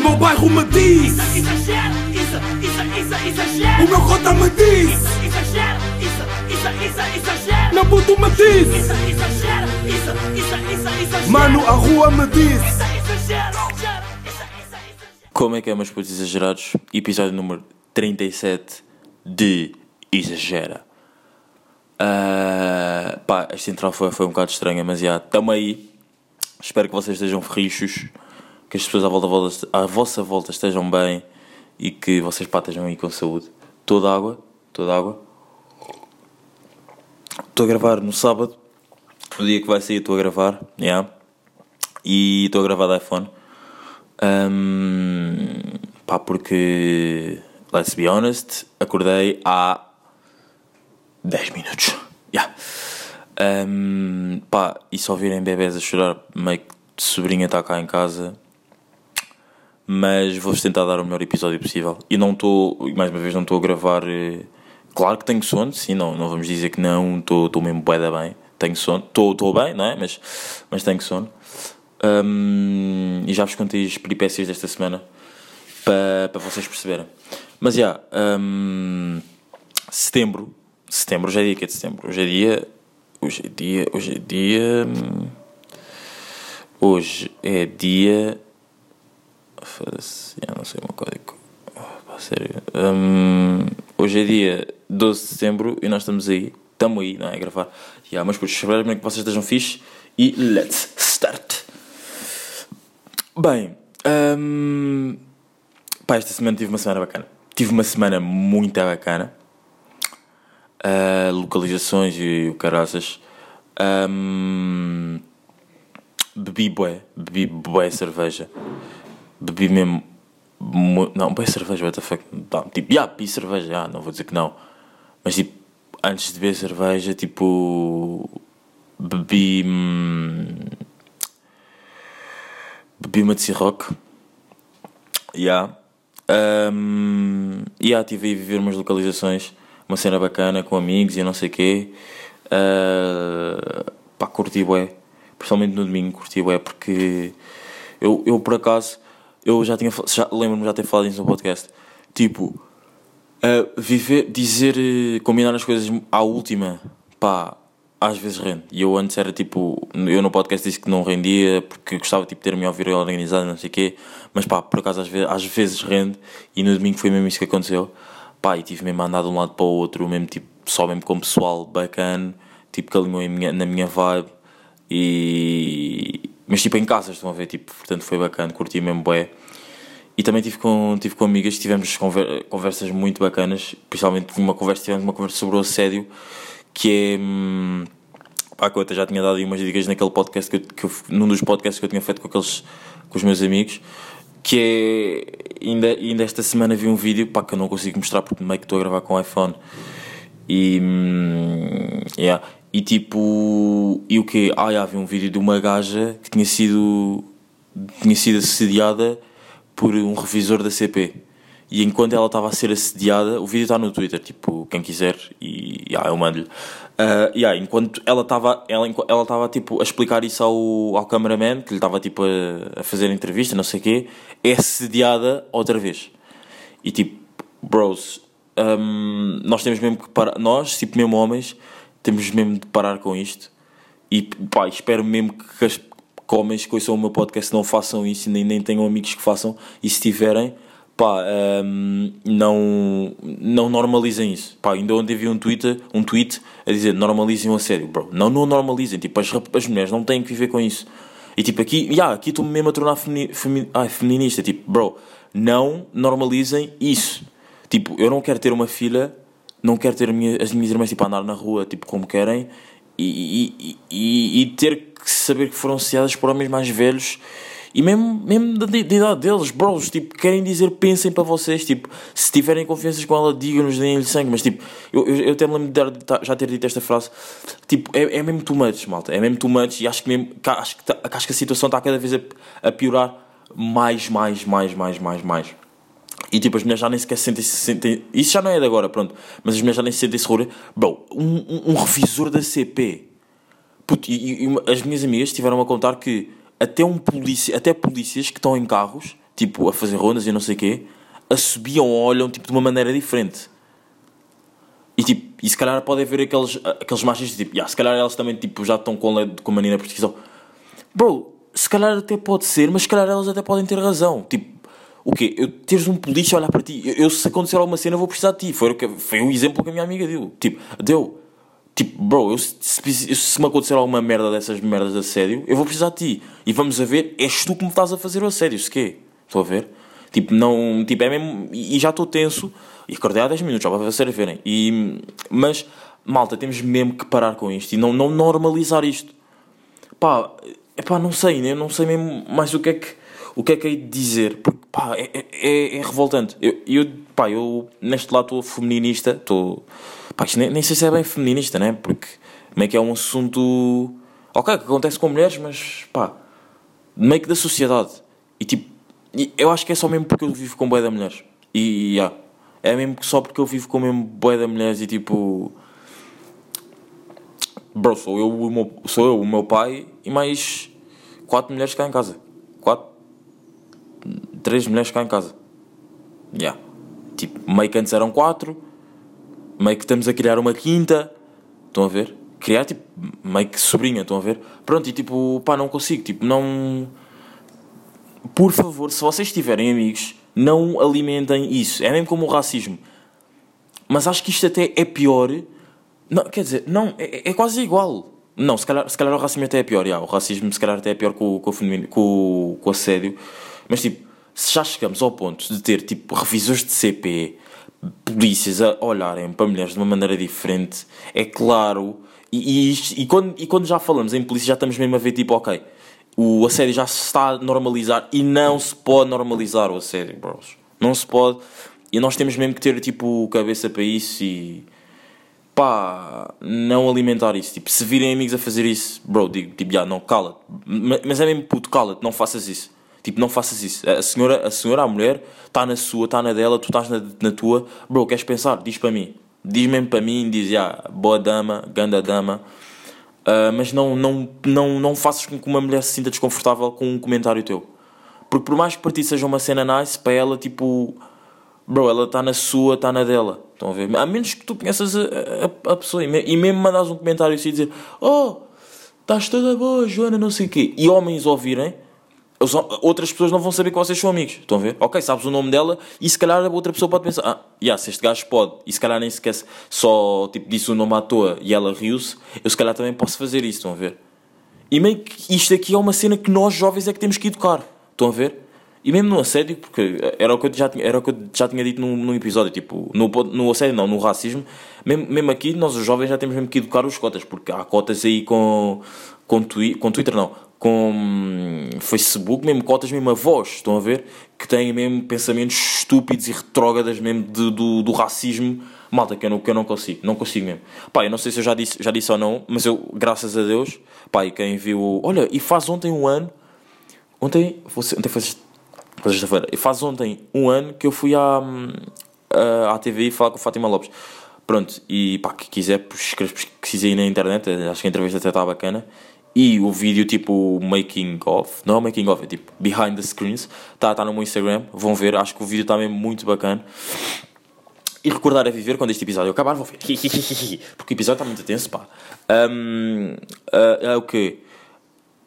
meu bairro me diz Isso, exagero, isso, isso, isso, exagero. O meu cota me diz Isso, exagero, isso, isso, isso, exagero. Meu puto me diz Isso, exagero, isso, isso, isso, exagero. Mano, a rua me diz Isso, exagero. Como é que é, meus putos exagerados? Episódio número 37 de Exagera. Ah, pá, esta intro foi, foi um bocado estranha, mas já, tamo aí. Espero que vocês estejam ferrichos, que as pessoas à, volta, à vossa volta estejam bem e que vocês pá, estejam aí com saúde. Toda água, toda água. Estou a gravar no sábado, o dia que vai sair estou a gravar, yeah. e estou a gravar da iPhone. Um, pá, porque, let's be honest, acordei há 10 minutos. Yeah. Um, pá, e só virem bebés a chorar, meio que sobrinha está cá em casa. Mas vou-vos tentar dar o melhor episódio possível. E não estou, mais uma vez, não estou a gravar. eh, Claro que tenho sono, sim, não, não vamos dizer que não, estou mesmo bué da bem. Tenho sono, estou bem, não é? Mas, mas tenho sono. Um, e já vos contei as peripécias desta semana para para vocês perceberem. Mas já, um, setembro, setembro, hoje é dia que é de setembro? Hoje é dia, hoje é dia, hoje é dia, hum, hoje é dia, foda-se, não sei meu código, Ah, sério, Hum, hoje é dia 12 de setembro e nós estamos aí, estamos aí, não é, a gravar, já, mas putos, espero que vocês estejam fixe e let's start! Bem, hum, pá, esta semana tive uma semana bacana. Tive uma semana muito bacana. Ah, localizações e o caraças. Hum, bebi bué, bebi bué cerveja. Bebi mesmo. Não, bué cerveja, what the fuck. Tipo, yeah, bebi cerveja, yeah, não vou dizer que não. Mas tipo, antes de beber cerveja, tipo. Bebi. hum, bebi uma de Ciroc. Yeah. Um, yeah, estive a viver umas localizações, uma cena bacana com amigos e não sei o quê. Uh, pá, curti bué. Principalmente no domingo, curti bué porque eu, eu por acaso, eu já tinha, já, lembro-me já ter falado isso no podcast. Tipo, Uh, viver, dizer, eh, combinar as coisas à última, pá, às vezes rende. E eu antes era tipo, eu no podcast disse que não rendia porque gostava tipo, de ter-me ouvir organizado, não sei o quê, mas pá, por acaso às vezes, às vezes rende e no domingo foi mesmo isso que aconteceu. Pá, e tive mesmo a andar de um lado para o outro, mesmo tipo, só mesmo com pessoal bacana, tipo que alinhou na minha vibe e. Mas tipo em casa, estão a ver, tipo, portanto foi bacana, curti mesmo bué. E também tive com, tive com amigas, tivemos conver- conversas muito bacanas, principalmente uma conversa, tivemos uma conversa sobre o assédio, que é. Hum, pá, que eu até já tinha dado aí umas dicas naquele podcast, que eu, que eu- num dos podcasts que eu tinha feito com, aqueles, com os meus amigos, que é. Ainda, ainda esta semana vi um vídeo, pá, que eu não consigo mostrar porque meio que estou a gravar com o iPhone. E. hum, yeah. E tipo. E o quê? Ah, já, vi um vídeo de uma gaja que tinha sido. tinha sido assediada por um revisor da CP. E enquanto ela estava a ser assediada, o vídeo está no Twitter, tipo, quem quiser, e yeah, eu mando-lhe. Ah, yeah, enquanto ela estava ela, ela tipo, a explicar isso ao, ao cameraman, que lhe estava tipo, a, a fazer entrevista, não sei o quê, é assediada outra vez. E tipo, bros, hum, nós temos mesmo que parar, nós, tipo, mesmo homens, temos mesmo de parar com isto. E pá, espero mesmo que as que homens que ouçam o meu podcast não façam isso nem, nem tenham amigos que façam. E se tiverem, pá, hum, não, não normalizem isso. Pá, ainda ontem vi um, Twitter, um tweet a dizer normalizem o assédio, bro. Não, não normalizem. Tipo, as, as mulheres não têm que viver com isso. E tipo, aqui, yeah, aqui estou-me mesmo a tornar femini, femi- ai, feminista. Tipo, bro, não normalizem isso. Tipo, eu não quero ter uma filha, não quero ter minha- as minhas irmãs tipo, a andar na rua tipo, como querem e, e, e, e ter que saber que foram assediadas por homens mais velhos e mesmo, mesmo da, da idade deles, bros, tipo, querem dizer, pensem para vocês, tipo, se tiverem confianças com ela, digam-nos, deem-lhe sangue, mas tipo, eu, eu, eu até me lembro de já ter dito esta frase, tipo, é, é mesmo too much, malta, é mesmo too much e acho que mesmo, acho que, acho que a situação está cada vez a, a piorar mais, mais, mais, mais, mais, mais. E tipo, as mulheres já nem sequer se sentem, se sentem. Isso já não é de agora, pronto. Mas as mulheres já nem se sentem seguras. Bro, um, um, um revisor da CP. Puto, e, e as minhas amigas tiveram a contar que até um polícia, até polícias que estão em carros, tipo, a fazer rondas e não sei o quê, assobiam ou olham, tipo, de uma maneira diferente. E, tipo, e se calhar pode haver aqueles, aqueles machistas, tipo, yeah, se calhar elas também, tipo, já estão com, com mania na prostituição. Bro, se calhar até pode ser, mas se calhar elas até podem ter razão. Tipo, o quê? Eu teres um polícia a olhar para ti. Eu, eu, se acontecer alguma cena, vou precisar de ti. Foi o, que, foi o exemplo que a minha amiga deu. Tipo, deu. Tipo, bro, eu, se, se, se me acontecer alguma merda dessas merdas de assédio, eu vou precisar de ti. E vamos a ver, és tu que me estás a fazer o assédio, se quê? Estou a ver? Tipo, não. Tipo, é mesmo. E já estou tenso. E acordei há 10 minutos, já para vocês a verem. E, mas, malta, temos mesmo que parar com isto e não, não normalizar isto. Pá, epá, não sei, né? não sei mesmo mais o que é que, o que, é que hei de dizer. Porque, pá, é, é, é- é revoltante. Eu, eu, pá, eu neste lado estou feminista, estou. Pá, isto nem, nem sei se é bem feminista, né? Porque meio que é um assunto. Ok, que acontece com mulheres, mas, pá, meio que da sociedade. E tipo, eu acho que é só mesmo porque eu vivo com boia de mulheres. E, yeah, é mesmo só porque eu vivo com mesmo boia de mulheres e tipo. Bro, sou eu, o meu, sou eu, o meu pai e mais quatro mulheres cá em casa. Quatro. Três mulheres cá em casa. Yeah. Tipo, meio que antes eram quatro. Meio que estamos a criar uma quinta. Estão a ver? Criar tipo, meio que sobrinha, estão a ver? Pronto, e tipo, pá, não consigo. Tipo, não. Por favor, se vocês tiverem amigos, não alimentem isso. É mesmo como o racismo. Mas acho que isto até é pior. Não, quer dizer, não, é, é quase igual. Não, se calhar, se calhar o racismo até é pior. já. O racismo se calhar até é pior com, o- com, o- com o assédio. Mas tipo, se já chegamos ao ponto de ter tipo revisores de CP, polícias a olharem para mulheres de uma maneira diferente, é claro. E, e, e quando, e quando já falamos em polícia, já estamos mesmo a ver tipo, ok, o assédio já se está a normalizar e não se pode normalizar o assédio, bros. Não se pode. E nós temos mesmo que ter tipo cabeça para isso e pá, não alimentar isso. Tipo, se virem amigos a fazer isso, bro, digo, tipo, já, não, cala-te. Ma- Mas é mesmo puto, cala-te, não faças isso. Tipo, não faças isso. A senhora, a senhora, a mulher, está na sua, está na dela, tu estás na, na tua. Bro, queres pensar? Diz para mim. Diz mesmo para mim, diz, boa dama, ganda dama. Ah, mas não, não, não, não faças com que uma mulher se sinta desconfortável com um comentário teu. Porque por mais que para ti seja uma cena nice, para ela, tipo, bro, ela está na sua, está na dela. Estão a ver? A menos que tu conheças a, a, a pessoa e, me- e mesmo mandas um comentário assim e dizer: Oh, estás toda boa, Joana, não sei o quê. E homens ouvirem, outras pessoas não vão saber que vocês são amigos. Estão a ver? Ok, sabes o nome dela e se calhar a outra pessoa pode pensar: Ah, yeah, se este gajo pode, e se calhar nem sequer só tipo, disse o nome à toa e ela riu-se, eu se calhar também posso fazer isso. Estão a ver? E meio que isto aqui é uma cena que nós jovens é que temos que educar. Estão a ver? E mesmo no assédio, porque era o que eu já tinha, era o que já tinha dito num, num episódio, tipo, no, no assédio não, no racismo, mesmo, mesmo aqui nós os jovens já temos mesmo que educar os cotas, porque há cotas aí com, com, twi com Twitter não, com hum, Facebook, mesmo cotas mesmo avós, estão a ver? Que têm mesmo pensamentos estúpidos e retrógradas mesmo de- do, do racismo, malta, que eu, não, que eu não consigo, não consigo mesmo. Pá, eu não sei se eu já disse, já disse ou não, mas eu, graças a Deus, pá, e quem viu, olha, e faz ontem um ano, Ontem, fosse- ontem foi sexta- foi sexta-feira. E faz ontem um ano que eu fui à, hum, à, à TV falar com a Fátima Lopes. Pronto, e pá, que quiser, aí na internet, acho que a entrevista até está bacana. E o vídeo tipo making of, não é making of, é tipo behind the screens, está tá no meu Instagram, vão ver, acho que o vídeo está mesmo muito bacana. E recordar a viver quando este episódio acabar, vou ver. Porque o episódio está muito tenso, pá. Um, é o quê?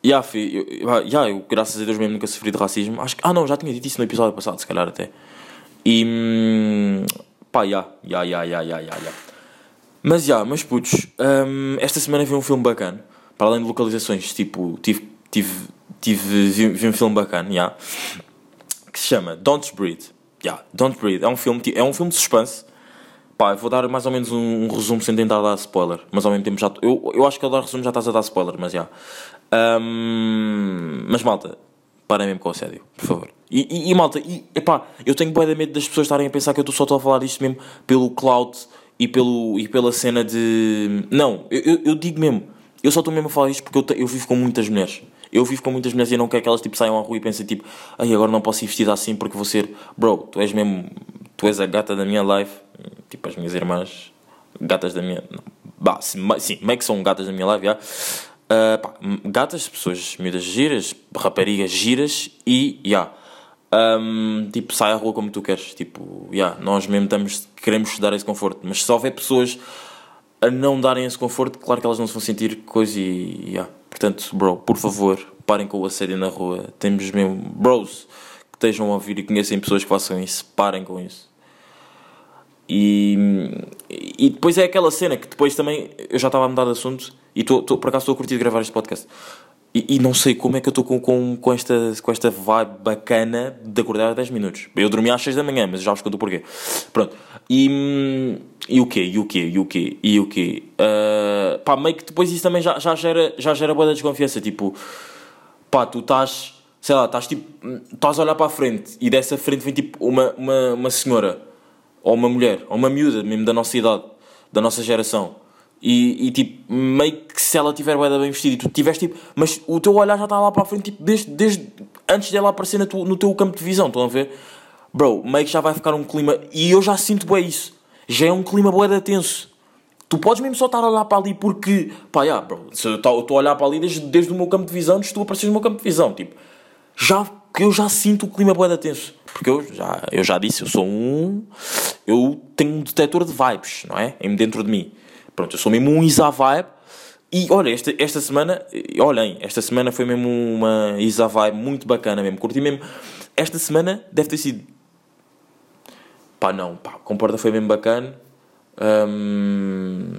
Ya, fi, eu, eu- graças a Deus mesmo nunca sofri de racismo. Acho que, ah, não, já tinha dito isso no episódio passado, se calhar até. E. hum, pá, ya, ya, ya, ya, ya, ya. Mas já, mas putos, hum, esta semana vi um filme bacana. Para além de localizações, tipo, tive, tive, tive vi, vi um filme bacana, já. Que se chama Don't Breathe. Já, Don't Breathe. É um filme, é um filme de suspense. Pá, vou dar mais ou menos um, um resumo sem tentar dar spoiler. Mas ao mesmo tempo já. Eu, eu acho que ao dar resumo já estás a dar spoiler, mas já. Hum, mas malta, parem mesmo com o assédio, por favor. E, e, e, malta, e, epá, eu tenho bué de medo das pessoas estarem a pensar que eu tô- só estou a falar isto mesmo pelo clout e, pelo, e pela cena de. Não, eu, eu, eu digo mesmo, eu só estou mesmo a falar isto porque eu, eu vivo com muitas mulheres. Eu vivo com muitas mulheres e não quero que elas tipo, saiam à rua e pensem tipo, ai agora não posso ir vestida assim porque vou ser. Bro, tu és mesmo. Tu és a gata da minha life. Tipo, as minhas irmãs. Gatas da minha. Bah, sim, sim, meio que são gatas da minha life, já. Ah, pá, gatas, pessoas miúdas giras, raparigas giras e, já. Ahm, tipo, sai à rua como tu queres. Tipo, yeah, nós mesmo estamos, queremos dar esse conforto. Mas se houver pessoas a não darem esse conforto, claro que elas não se vão sentir coisa e. Yeah. Portanto, bro, por favor, parem com o assédio na rua. Temos mesmo bros que estejam a ouvir e conhecem pessoas que façam isso. Parem com isso. E, e depois é aquela cena que depois também eu já estava a mudar de assunto e tô, tô- por acaso estou a curtir gravar este podcast. E, e não sei como é que eu estou com, com, com, esta, com esta vibe bacana de acordar a 10 minutos. Eu dormi às 6 da manhã, mas já vos conto o porquê. Pronto. E, hum, e o quê? E o quê? E o quê? E o quê? Ah, pá, meio que depois isso também já, já gera, já gera boa desconfiança. Tipo, pá, tu estás, sei lá, estás tipo, estás a olhar para a frente e dessa frente vem tipo uma, uma, uma senhora, ou uma mulher, ou uma miúda mesmo da nossa idade, da nossa geração. E, e tipo, meio que se ela tiver bem vestida e tu tiveste tipo, mas o teu olhar já está lá para a frente, tipo, desde, desde antes dela aparecer na tua- no teu campo de visão, estão a ver? Bro, meio que já vai ficar um clima, e eu já sinto bué isso, já é um clima bué da tenso. Tu podes mesmo só estar a olhar para ali porque, pá, yeah, bro, se eu estou a olhar para ali desde, desde o meu campo de visão, de tu apareceres no meu campo de visão, tipo, já, que eu já sinto o clima bué da tenso. Porque eu já, eu já disse, eu sou um, eu tenho um detector de vibes, não é? Dentro de mim. Pronto, eu sou mesmo um Isa vibe. E olha, esta, esta semana, olhem, esta semana foi mesmo uma Isa vibe muito bacana mesmo, curti mesmo. Esta semana deve ter sido Pá, não, pá, comporta foi mesmo bacana. Hum,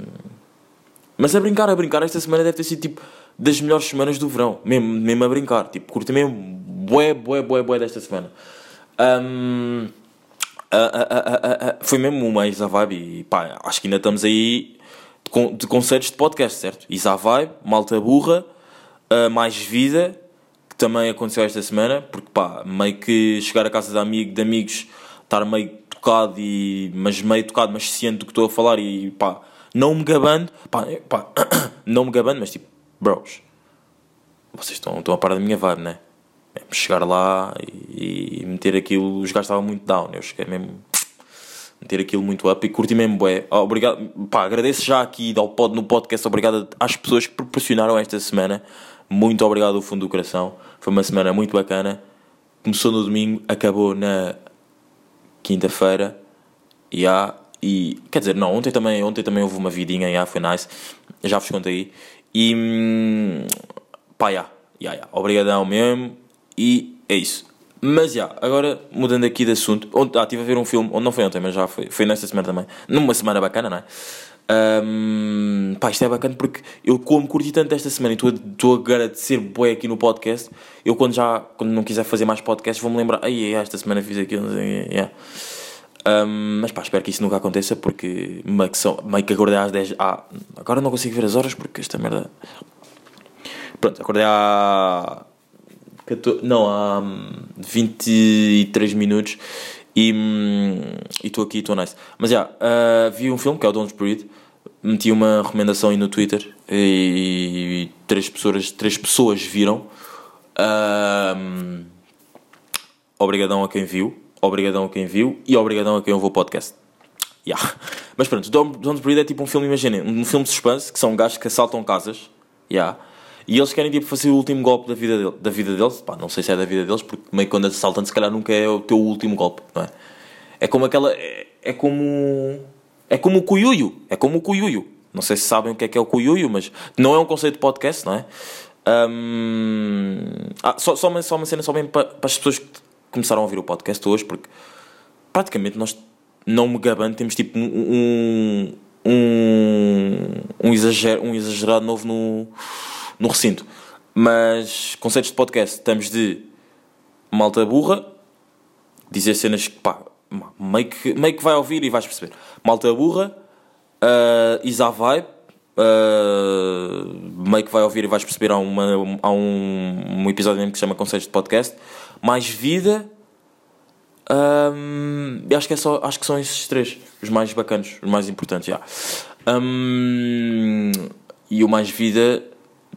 Mas a brincar, a brincar, esta semana deve ter sido tipo das melhores semanas do verão. Mesmo, mesmo a brincar. Tipo, curti mesmo bué, bué, bué, bué desta semana. A- a- a- a- a- foi mesmo uma Isa Vibe e pá, acho que ainda estamos aí de, de concertos de podcast, certo? Isa Vibe, Malta Burra, a Mais Vida, que também aconteceu esta semana, porque pá, meio que chegar a casa de, amigo, de amigos, estar meio tocado, e, mas meio tocado, mas ciente do que estou a falar e pá, não me gabando, pá, pá, não me gabando, mas tipo, bros, vocês estão, estão a par da minha vibe, né? É chegar lá e, e meter aquilo, os gajos estavam muito down, eu cheguei mesmo meter aquilo muito up e curti mesmo bué. Ah, Obrigado, pá, agradeço já aqui ao pod, no podcast, obrigado às pessoas que proporcionaram esta semana. Muito obrigado do fundo do coração. Foi uma semana muito bacana. Começou no domingo, acabou na quinta-feira. Yeah, e quer dizer, não, ontem também, ontem também houve uma vidinha, yeah, foi nice. Já vos contei. E hum, pá, yeah, yeah, yeah. obrigadão mesmo. E é isso. Mas já, agora mudando aqui de assunto, ontem, ah, estive a ver um filme, não foi ontem, mas já foi, foi nesta semana também. Numa semana bacana, não é? Ahm, pá, isto é bacana porque eu, como curti tanto esta semana e estou a- agradecer bué aqui no podcast, eu quando já, quando não quiser fazer mais podcasts, vou-me lembrar, ai, esta semana fiz aquilo, yeah. Ahm, mas pá, espero que isso nunca aconteça porque meio que, são, meio que acordei às 10. Ah, agora não consigo ver as horas porque esta merda. Pronto, acordei há. 14 não, há hum, 23 minutos e hum, e estou aqui, estou nice. Mas já, ah, vi um filme que é o Don't Breathe. Meti uma recomendação aí no Twitter e, três, pessoas, três pessoas viram. Obrigadão a quem viu, obrigadão a quem viu e obrigadão a quem ouviu o podcast. Yeah. Mas pronto, Don't, Don't Breathe é tipo um filme, imaginem, um filme de suspense que são gajos que assaltam casas. Yeah. E eles querem tipo fazer o último golpe da vida, dele, da vida deles. Pá, não sei se é da vida deles, porque meio que quando assaltam, se calhar nunca é o teu último golpe, não é? É como aquela. É, é como. É como o cuiuio. É como o cuiuio. Não sei se sabem o que é que é o cuiuio, mas não é um conceito de podcast, não é? Hum, ah, só, só, uma, só uma cena só mesmo para, para as pessoas que começaram a ouvir o podcast hoje, porque praticamente nós, não me gabando, temos tipo um, um, um, exagero, um exagerado novo no, no recinto. Mas conceitos de podcast, estamos de malta burra, dizer cenas que pá, meio que, meio que vai ouvir e vais perceber. Malta burra, uh, Isa Vibe, uh, meio que vai ouvir e vais perceber. Há, uma, há um, um episódio mesmo que se chama Conceitos de Podcast. Mais vida. Um, e acho que, é só, acho que são esses três os mais bacanos, os mais importantes. já. Um, e o mais vida,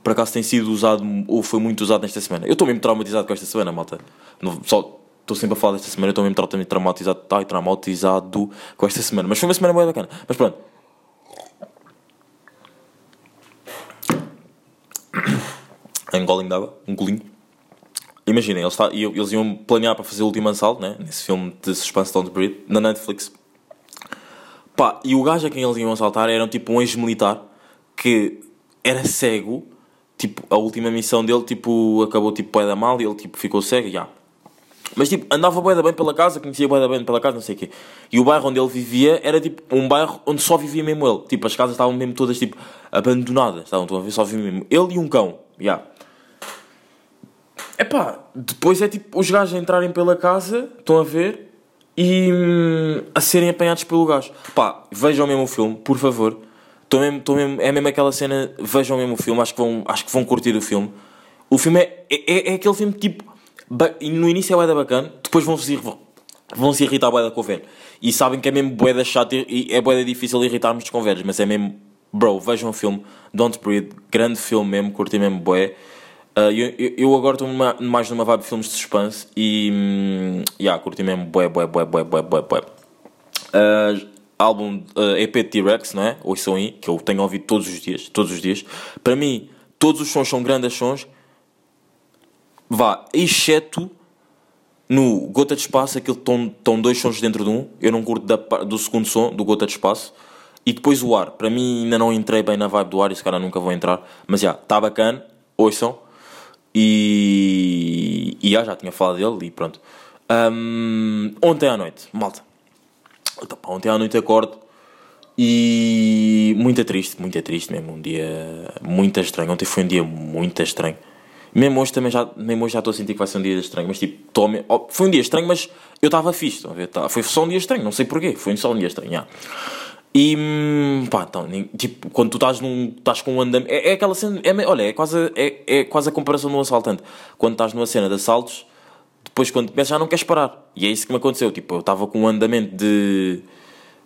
por acaso, tem sido usado ou foi muito usado nesta semana. Eu estou mesmo traumatizado com esta semana, malta. Não, só estou sempre a falar desta semana, eu estou mesmo totalmente traumatizado, ai, traumatizado com esta semana. Mas foi uma semana muito bacana. Mas pronto. Um golinho de água, um golinho. imaginem, eles, tá- eles iam planear para fazer o último assalto, né? Nesse filme de Suspense Don't Breathe, na Netflix. Pá, e o gajo a quem eles iam assaltar era tipo um ex-militar que era cego. Tipo, a última missão dele, tipo, acabou tipo da mal e ele tipo ficou cego, já. Mas tipo, andava bué bem pela casa, conhecia bué bem pela casa, não sei o quê. E o bairro onde ele vivia era tipo um bairro onde só vivia mesmo ele. Tipo, as casas estavam mesmo todas tipo abandonadas, estavam a ver, só vivia mesmo ele e um cão, já. Epá, depois é tipo os gajos a entrarem pela casa, estão a ver, e hum, a serem apanhados pelo gajo. Pá, vejam mesmo o filme, por favor. Tô mesmo, mesmo, é mesmo aquela cena, vejam mesmo o filme, acho que vão, acho que vão curtir o filme. O filme é, é, é aquele filme tipo. ba- e No início é da bacana, depois vão-se ir, vão se irritar bué da com o velho. E sabem que é mesmo bué da chato e é bué da difícil irritarmos com velhos, mas é mesmo. Bro, vejam o filme, Don't Breathe, grande filme mesmo, curti mesmo bué. Uh, eu, eu- agora estou mais numa vibe de filmes de suspense e. Hum, yeah, curti mesmo bué, bué, bué, bué, bué, bué, bué. Uh, álbum uh, EP de T-Rex, não é? Ouçam aí, que eu tenho ouvido todos os dias, todos os dias. Para mim, todos os sons são grandes sons. Vá, exceto no Gota de Espaço, aquilo estão, dois sons dentro de um. Eu não curto da do segundo som, do Gota de Espaço. E depois o ar. Para mim ainda não entrei bem na vibe do ar e se calhar nunca vou entrar. Mas já, está bacana. Ouçam. E, e já, tinha falado dele e pronto. Ahm, ontem à noite, malta. Então, pá, ontem à noite acordo e muito triste, muito triste mesmo. Um dia muito estranho. Ontem foi um dia muito estranho. Mesmo hoje também já, mesmo hoje já estou a sentir que vai ser um dia estranho, mas tipo, foi um dia estranho, mas eu estava fixe? Tá- Foi só um dia estranho, não sei porquê, foi só um dia estranho, já. E hum, pá, então, tipo, quando tu estás num. estás com um andamento. É, é aquela cena. É, olha, é quase, é, é quase a comparação de um assaltante. Quando estás numa cena de assaltos, depois quando começas já não queres parar. E é isso que me aconteceu. Tipo, eu estava com um andamento de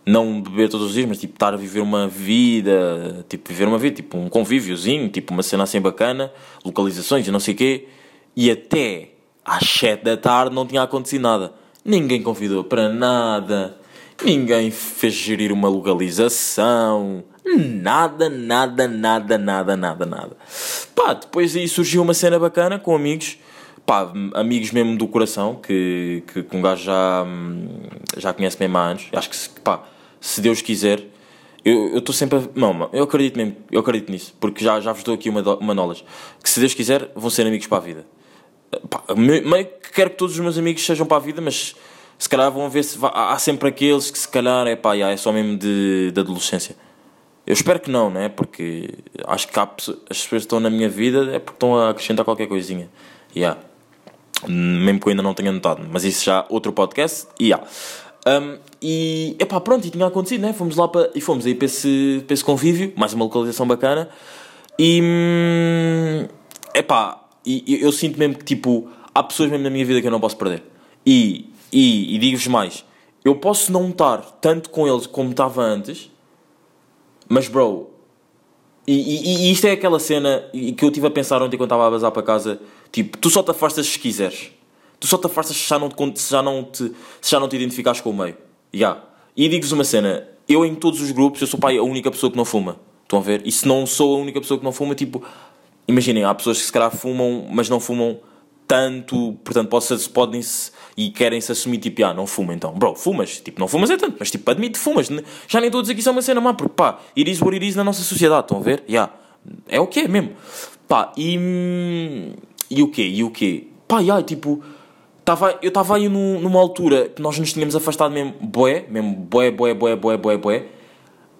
não beber todos os dias, mas tipo, estar a viver uma vida, tipo, viver uma vida, tipo, um convíviozinho, tipo, uma cena assim bacana, localizações e não sei o quê. E até às 7 da tarde não tinha acontecido nada. Ninguém convidou para nada. Ninguém fez gerir uma localização. Nada, nada, nada, nada, nada, nada. Pá, depois aí surgiu uma cena bacana com amigos. Pá, amigos mesmo do coração, que, que, que um gajo já, já conhece mesmo há anos. Acho que, se- pá, se Deus quiser, eu estou sempre a... Não, eu acredito mesmo, eu acredito nisso. Porque já, já vos dou aqui uma, uma knowledge. Que se Deus quiser, vão ser amigos para a vida. Pá, me- meio que quero que todos os meus amigos sejam para a vida, mas se calhar vão ver se há sempre aqueles que se calhar é pá, é só mesmo de, de adolescência. Eu espero que não, né? Porque acho que há as pessoas que estão na minha vida é porque estão a acrescentar qualquer coisinha. Yeah. Mesmo que eu ainda não tenha notado, mas isso já outro podcast. E yeah. Um, e epá, pronto, e tinha acontecido, né? Fomos lá para, e fomos aí para esse, para esse convívio, mais uma localização bacana. E hum, epá, e, e eu sinto mesmo que tipo, há pessoas mesmo na minha vida que eu não posso perder. E, e, e digo-vos mais, eu posso não estar tanto com eles como estava antes, mas bro, e, e- e isto é aquela cena que eu estive a pensar ontem quando estava a bazar para casa, tipo, tu só te afastas se quiseres. Tu só te afastas se já não te, já não te, já não te identificares com o meio. Yeah. E digo-vos uma cena, eu em todos os grupos, eu sou pai a única pessoa que não fuma. Estão a ver? E se não sou a única pessoa que não fuma, tipo, imaginem, há pessoas que se calhar fumam, mas não fumam tanto, portanto, pode podem-se e querem-se assumir, tipo, ah, não fuma então. Bro, fumas, tipo, não fumas é tanto, mas tipo, admite, fumas. Já nem estou a dizer que isso é uma cena má, porque pá, it is what it is na nossa sociedade, estão a ver? Yeah. É o que é mesmo. Pá, e. E o quê? E o quê? Pá, yeah, tipo. Tava, eu estava aí num- numa altura que nós nos tínhamos afastado mesmo, boé, mesmo boé, boé, boé, boé, boé, boé.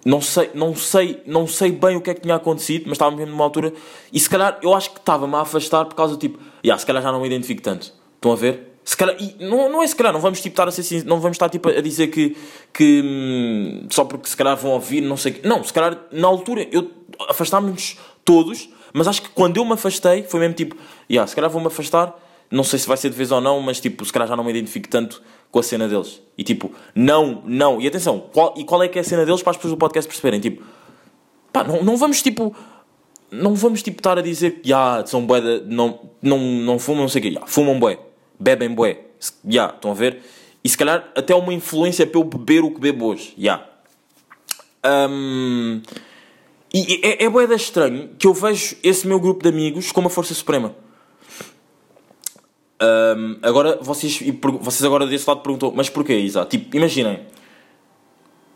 Não sei, não sei, não sei bem o que é que tinha acontecido, mas estava mesmo numa altura e se calhar eu acho que estava-me a afastar por causa do tipo, yeah, se calhar já não me identifico tanto. Estão a ver? Se calhar, e não, não é se calhar, não vamos tipo, estar a ser não vamos estar tipo, a dizer que, que hum, só porque se calhar vão ouvir, não sei o quê. Não, se calhar na altura eu afastámos-nos todos, mas acho que quando eu me afastei foi mesmo tipo, yeah, se calhar vou-me afastar, não sei se vai ser de vez ou não, mas tipo, se calhar já não me identifico tanto com a cena deles. E tipo, não, não. E atenção, qual, e qual é que é a cena deles para as pessoas do podcast perceberem? Tipo, pá, não, não vamos tipo. Não vamos tipo estar a dizer que já são bué não, não, não fumam, não sei o quê. Ya, fumam bué, bebem bué. Já, estão a ver? E se calhar até uma influência para eu beber o que bebo hoje. Já. Hum, e é, é de estranho que eu vejo esse meu grupo de amigos como a força suprema. Ahm, agora, vocês, vocês agora desse lado perguntam, mas porquê, Isa? Tipo, imaginem.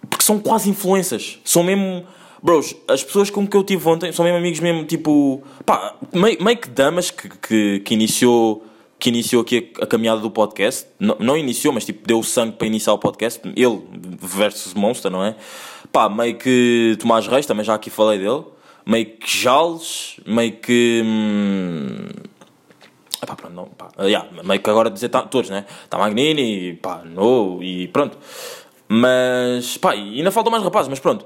Porque são quase influências. São mesmo. Bros, as pessoas com que eu tive ontem são mesmo amigos mesmo, tipo. Pá, meio, meio que damas que, que, que iniciou. Que iniciou aqui a, caminhada do podcast. Não, não iniciou, mas tipo, deu sangue para iniciar o podcast. Ele versus Monster, não é? Pá, meio que Tomás Reis, também já aqui falei dele. Meio que Jales, meio que. hum, Epá, pronto, não, pá, ah, yeah, meio que agora dizer tá, todos, né? Tá Magnini, pá, no, e pronto. Mas, pá, ainda faltam mais rapazes, mas pronto.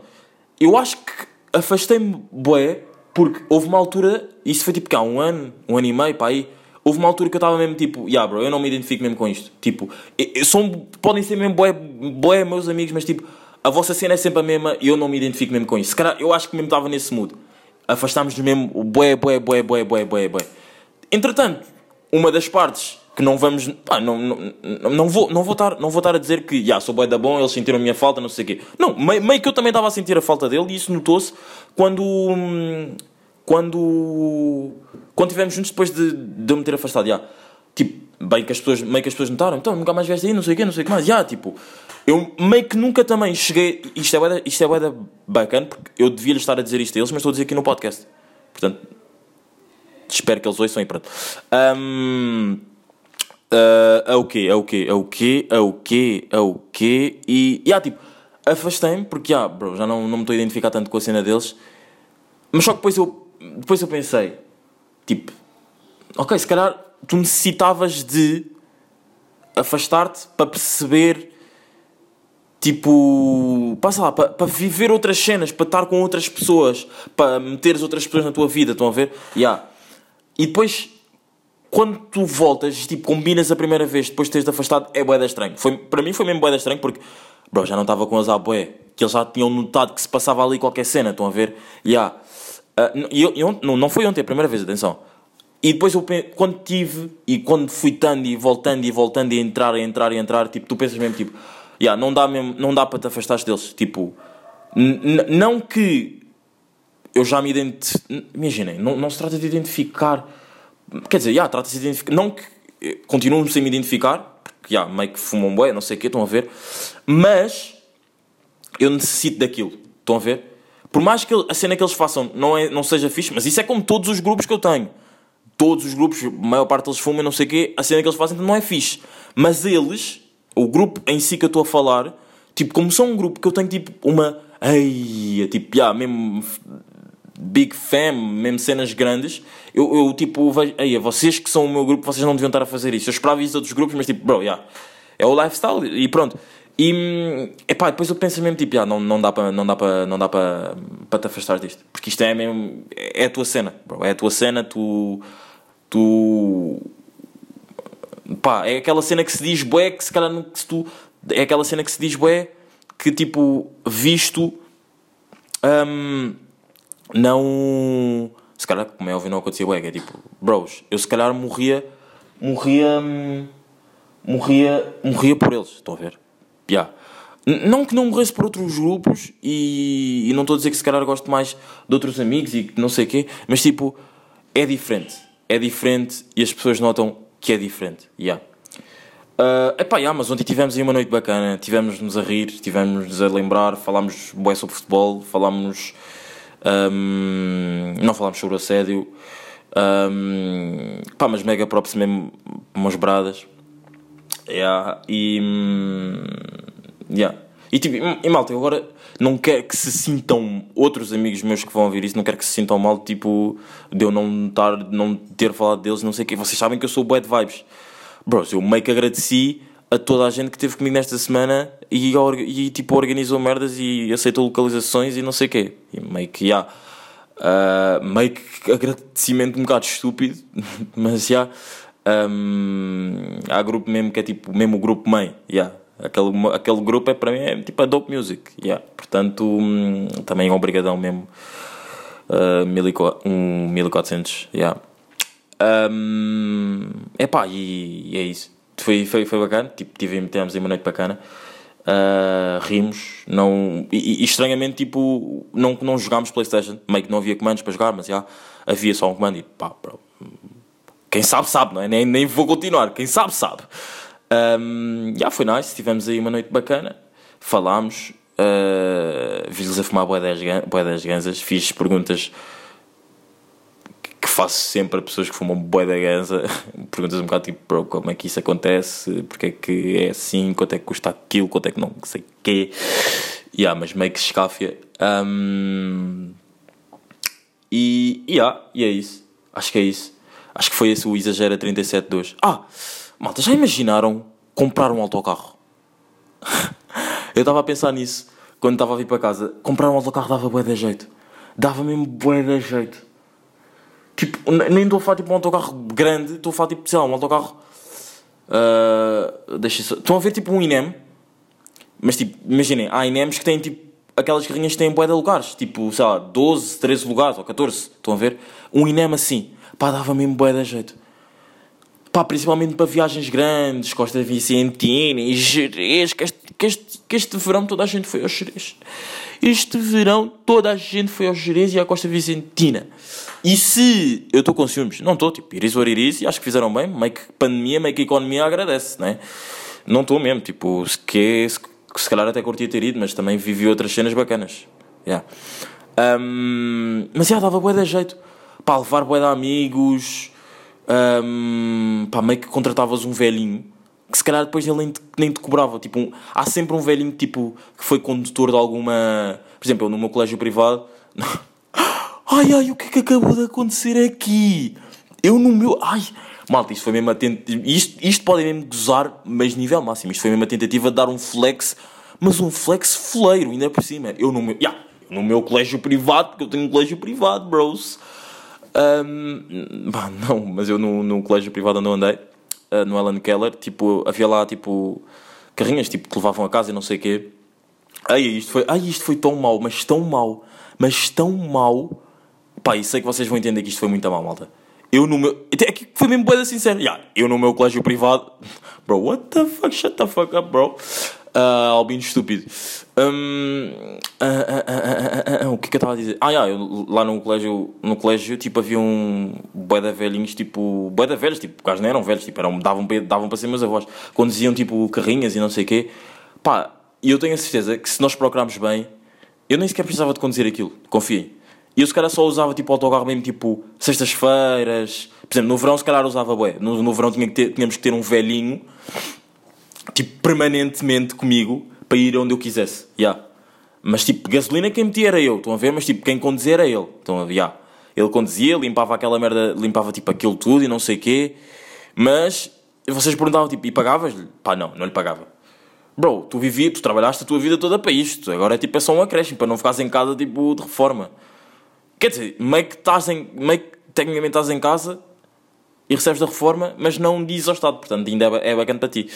Eu acho que afastei-me, bué, porque houve uma altura, isso foi tipo cá, um ano, um ano e meio, pá, aí. Houve uma altura que eu estava mesmo tipo, yeah, bro, eu não me identifico mesmo com isto. Tipo, eu- eu- podem ser mesmo bué, bué meus amigos, mas tipo, a vossa cena é sempre a mesma e eu não me identifico mesmo com isso. Calhar, eu acho que mesmo estava nesse mood. Afastámos-nos mesmo, bué, bué, bué, bué, bué, bué, bué. Entretanto, uma das partes que não vamos. Pá, não, não, não, vou não vou estar não vou estar a dizer que já sou bué da bom, eles sentiram a minha falta, não sei o quê. Não, meio, meio que eu também estava a sentir a falta dele e isso notou-se quando. Quando. Quando estivemos juntos depois de, de eu me ter afastado. Já. Tipo, bem que as pessoas, meio que as pessoas notaram, então nunca mais vieste aí, não sei o quê, não sei o que mais. Já, tipo, eu meio que nunca também cheguei. Isto é isto é bué da bacana, porque eu devia estar a dizer isto a eles, mas estou a dizer aqui no podcast. Portanto, espero que eles ouçam e pronto. Ahm, ah, é o quê? É o quê? É o quê? É o quê? É o quê? E, e ah, tipo, afastei-me porque, ah, bro, já não, não me estou a identificar tanto com a cena deles. Mas só que depois eu, depois eu pensei, tipo, ok, se calhar tu necessitavas de afastar-te para perceber, tipo, passa lá, para, viver outras cenas, para estar com outras pessoas, para meteres outras pessoas na tua vida, estão a ver? Yeah. E depois, quando tu voltas, tipo, combinas a primeira vez, depois de teres-te afastado, é boeda estranho. Foi, para mim foi mesmo boeda estranho porque, bro, já não estava com as a bué, que eles já tinham notado que se passava ali qualquer cena, estão a ver? Yeah. Ah, e eu, eu- não, não foi ontem a primeira vez, atenção. E depois eu quando tive e quando fui estando e voltando e voltando e entrar e entrar e entrar, tipo, tu pensas mesmo tipo, yeah, não dá mesmo, não dá para te afastares deles, tipo, não que eu já me identifico, imaginem, não, não se trata de identificar, quer dizer, yeah, trata-se de identificar, não que eh, continuo sem me identificar, porque yeah, meio que fumam bué, não sei o quê, estão a ver, mas eu necessito daquilo. Estão a ver? Por mais que a cena que eles façam não, é, não seja fixe, mas isso é como todos os grupos que eu tenho. Todos os grupos, a maior parte deles fumam, não sei o quê, a cena que eles fazem não é fixe. Mas eles, o grupo em si que eu estou a falar, tipo, como são um grupo que eu tenho tipo uma. Ei, tipo, yeah, mesmo big fam, mesmo cenas grandes, eu, eu tipo vejo, ei, vocês que são o meu grupo, vocês não deviam estar a fazer isso. Eu esperava isso de outros grupos, mas tipo, bro, yeah, é o lifestyle e pronto. E epá, depois eu penso mesmo tipo, yeah, não, não dá para não dá para não dá para para te afastar disto, porque isto é mesmo é a tua cena, bro, é a tua cena, tu tu pá, é aquela cena que se diz bué que se calhar não- se tu é aquela cena que se diz bué que tipo visto hum, não. Se calhar, como é óbvio, não acontecia bué, que é tipo, bros, eu se calhar morria. Morria. hum, Morria. Morria por eles, estão a ver? Yeah. Não que não morresse por outros grupos e, e não estou a dizer que se calhar gosto mais de outros amigos e não sei o quê, mas tipo, é diferente. É diferente e as pessoas notam que é diferente. Yeah. Uh, epá, yeah, mas ontem tivemos aí uma noite bacana, tivemos-nos a rir, tivemos-nos a lembrar, falámos bué sobre futebol, falámos. um, não falámos sobre assédio, um, pá, mas mega props mesmo, umas bradas. Yeah, e. hum, yeah. E tipo, e, malta, eu agora não quero que se sintam outros amigos meus que vão ouvir isso, não quero que se sintam mal, tipo, de eu não, estar, não ter falado deles, não sei o quê. Vocês sabem que eu sou bad vibes. Bros, eu meio que agradeci a toda a gente que esteve comigo nesta semana e, e tipo, organizou merdas e aceitou localizações e não sei o quê. E meio que, já. ah, meio que agradecimento um bocado estúpido, mas já. há grupo mesmo que é tipo, mesmo o grupo mãe, yeah. Aquele, aquele grupo é para mim é tipo a dope music, yeah. portanto hum, também é um obrigadão mesmo, uh, 1400, um 1400, yeah. Um, epá, e, e é isso, foi, foi, foi bacana, tipo, tive, tivemos uma noite bacana, Uh, rimos, não, e, e estranhamente, tipo, não, não jogámos Playstation, meio que não havia comandos para jogar, mas já havia só um comando e pá, bro, quem sabe, sabe, não é? Nem, nem vou continuar. Quem sabe, sabe. Um, foi nice. Tivemos aí uma noite bacana. Falámos. Uh, Vi-los a fumar boé das, ganzas. Fiz perguntas que faço sempre a pessoas que fumam bué da ganza. Perguntas um bocado tipo, bro, como é que isso acontece? Porque é que é assim? Quanto é que custa aquilo? Quanto é que não sei quê? Yeah, mas meio que escáfia. Um, e, yeah, e é isso. Acho que é isso. Acho que foi esse o Exagera 37.2. Ah, malta, já imaginaram comprar um autocarro? Eu estava a pensar nisso quando estava a vir para casa. Comprar um autocarro dava bué de jeito. Dava mesmo bué de jeito. Tipo, nem estou a falar tipo um autocarro grande, estou a falar tipo, sei lá, um autocarro. ah, deixa só. Estão a ver tipo um INEM? Mas tipo, imaginem, há INEMs que têm tipo aquelas carrinhas que têm bué de lugares, tipo, sei lá, 12, 13 lugares ou 14, estão a ver? Um INEM assim, pá, dava mesmo bué de jeito. Pá, principalmente para viagens grandes, Costa Vicentina e Jerez, que este, que, este, que este verão toda a gente foi ao Jerez. Este verão toda a gente foi ao Jerez e à Costa Vicentina. E se eu estou com ciúmes, não estou, tipo, iris or iris, e acho que fizeram bem, meio que pandemia, meio que economia agradece, né? Não estou mesmo, tipo, se, que, se, se calhar até curtia ter ido, mas também vivi outras cenas bacanas. Yeah. Um, mas já dava bué de jeito. Pá, levar bué de amigos. Um, pá, meio que contratavas um velhinho. Que se calhar depois ele nem te, nem te cobrava. Tipo, um- há sempre um velhinho tipo, que foi condutor de alguma. Por exemplo, eu no meu colégio privado. Ai ai, o que é que acabou de acontecer aqui? Eu no meu. Ai, malta, isto foi mesmo a tentativa. Isto, isto pode mesmo gozar, mas nível máximo. Isto foi mesmo a tentativa de dar um flex, mas um flex foleiro, ainda por cima. Eu no meu. Yeah, no meu colégio privado, porque eu tenho um colégio privado, bros. Ahm, pá, não, mas eu no, no colégio privado onde eu andei, ah, no Alan Keller, tipo, havia lá tipo carrinhas tipo, que levavam a casa e não sei o quê. Ai, isto foi, ai, isto foi tão mau, mas tão mau, mas tão mau. Pá, e sei que vocês vão entender que isto foi muito mal, malta. Eu no meu. É que foi mesmo boeda sincero. Yeah, eu no meu colégio privado. Bro, what the fuck? Shut the fuck up, bro. Ah, albino estúpido. Ah, ah, ah, o que é que eu estava a dizer? Ah, yeah, eu, lá no colégio, no colégio, tipo, havia um boeda velhinhos, tipo, boeda velhos, tipo, quase não eram velhos, tipo, eram, davam, davam para ser meus avós. Conduziam, tipo, carrinhas e não sei o quê. Pá, e eu tenho a certeza que se nós procurarmos bem, eu nem sequer precisava de conduzir aquilo, confiem. E eu se calhar só usava tipo autocarro mesmo tipo sextas-feiras. Por exemplo, no verão se calhar usava bué. No, no verão tinha que ter- tínhamos que ter um velhinho tipo permanentemente comigo para ir onde eu quisesse. Yeah. Mas tipo, gasolina quem metia era eu, estão a ver? Mas tipo, quem conduzia era ele. Estão a ver? Yeah. Ele conduzia, limpava aquela merda, limpava tipo aquilo tudo e não sei o quê. Mas vocês perguntavam tipo, e pagavas-lhe? Pá, não, não lhe pagava. Bro, tu vivias, tu trabalhaste a tua vida toda para isto. Agora tipo é só um acréscimo para não ficares em casa tipo de reforma. Quer dizer, meio que estás em. meio que tecnicamente estás em casa e recebes da reforma, mas não dizes ao Estado, portanto ainda é, é bacana para ti.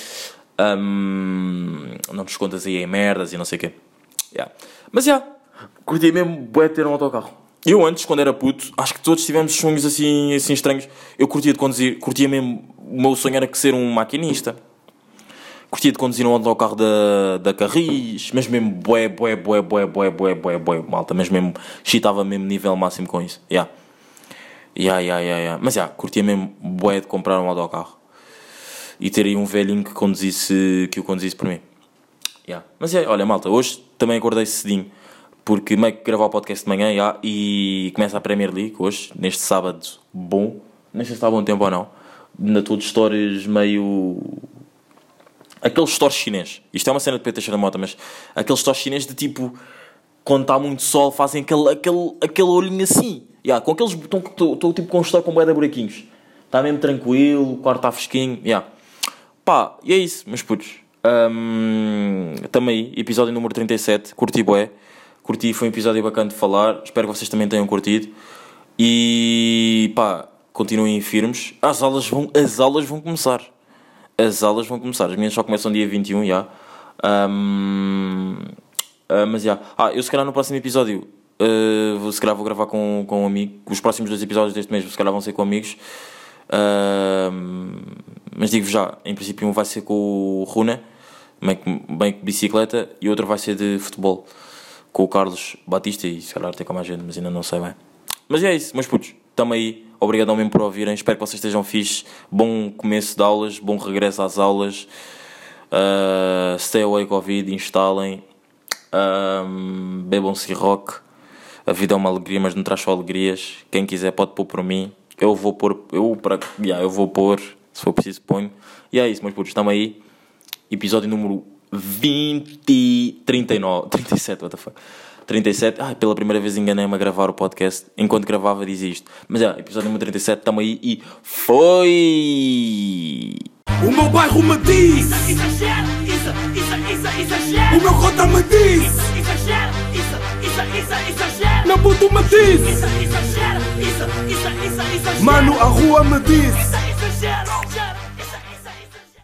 Ahm, não descontas aí em merdas e não sei o quê. Yeah. Mas já, curti mesmo bué ter um autocarro. Eu antes, quando era puto, acho que todos tivemos sonhos assim, assim estranhos. Eu curtia de conduzir, curtia mesmo. O meu sonho era que ser um maquinista. Curtia de conduzir um autocarro da, da Carris, mas mesmo bué, bué, bué, bué, bué, bué, bué, bué, malta, mas mesmo, chitava mesmo nível máximo com isso, yeah. Yeah, yeah, yeah, yeah. Mas, yeah, curtia mesmo bué de comprar um autocarro. E ter aí um velhinho que conduzisse, que o conduzisse por mim. Yeah. Mas, é, olha, malta, hoje também acordei cedinho, porque meio que gravar o podcast de manhã, yeah, e começa a Premier League hoje, neste sábado bom, não sei se está bom tempo ou não, ainda estou de histórias meio aquele store chinês. Isto é uma cena de Peter da Mota, mas aquele store chinês de tipo, quando está muito sol, fazem aquele, aquele, aquele olhinho assim. Yeah, com aqueles estou tipo com um store com bué de buraquinhos. Está mesmo tranquilo, o quarto está fresquinho. Yeah. Pá, e é isso, meus putos. Um, aí, episódio número 37. Curti bué. Curti, foi um episódio bacana de falar. Espero que vocês também tenham curtido. E pá, continuem firmes. As aulas vão, as aulas vão começar as aulas vão começar. As minhas só começam dia 21 já. Um, ah, mas já. Ah, eu se calhar no próximo episódio. ah, vou- se calhar vou gravar com, com um amigo. Os próximos dois episódios deste mês se calhar vão ser com amigos. Ahm, mas digo já, em princípio um vai ser com o Runa, bem que, bicicleta, e outro vai ser de futebol, com o Carlos Batista e se calhar até com mais gente, mas ainda não sei bem. Mas é isso, meus putos. tamo aí. Obrigadão mesmo por ouvirem. Espero que vocês estejam fixe. Bom começo de aulas, bom regresso às aulas. Uh, stay away Covid, instalem. Um, bebam rock. A vida é uma alegria, mas não traz só alegrias. Quem quiser pode pôr por mim. Eu vou pôr, eu, para, yeah, eu vou pôr, se for preciso, ponho. E é isso, meus putos, estamos aí. Episódio número 20, 39, 37, what the fuck. 37, ai, pela primeira vez enganei-me a gravar o podcast. Enquanto gravava, diz isto. Mas é, episódio número 37, estamos aí e foi! O meu bairro me diz, Exagero, isso, isso, isso, exagero. o meu cota me diz, Exagero, isso, isso, isso, exagero. meu puto me diz, Isso, exagero, isso, isso, isso, exagero. mano, a rua me diz.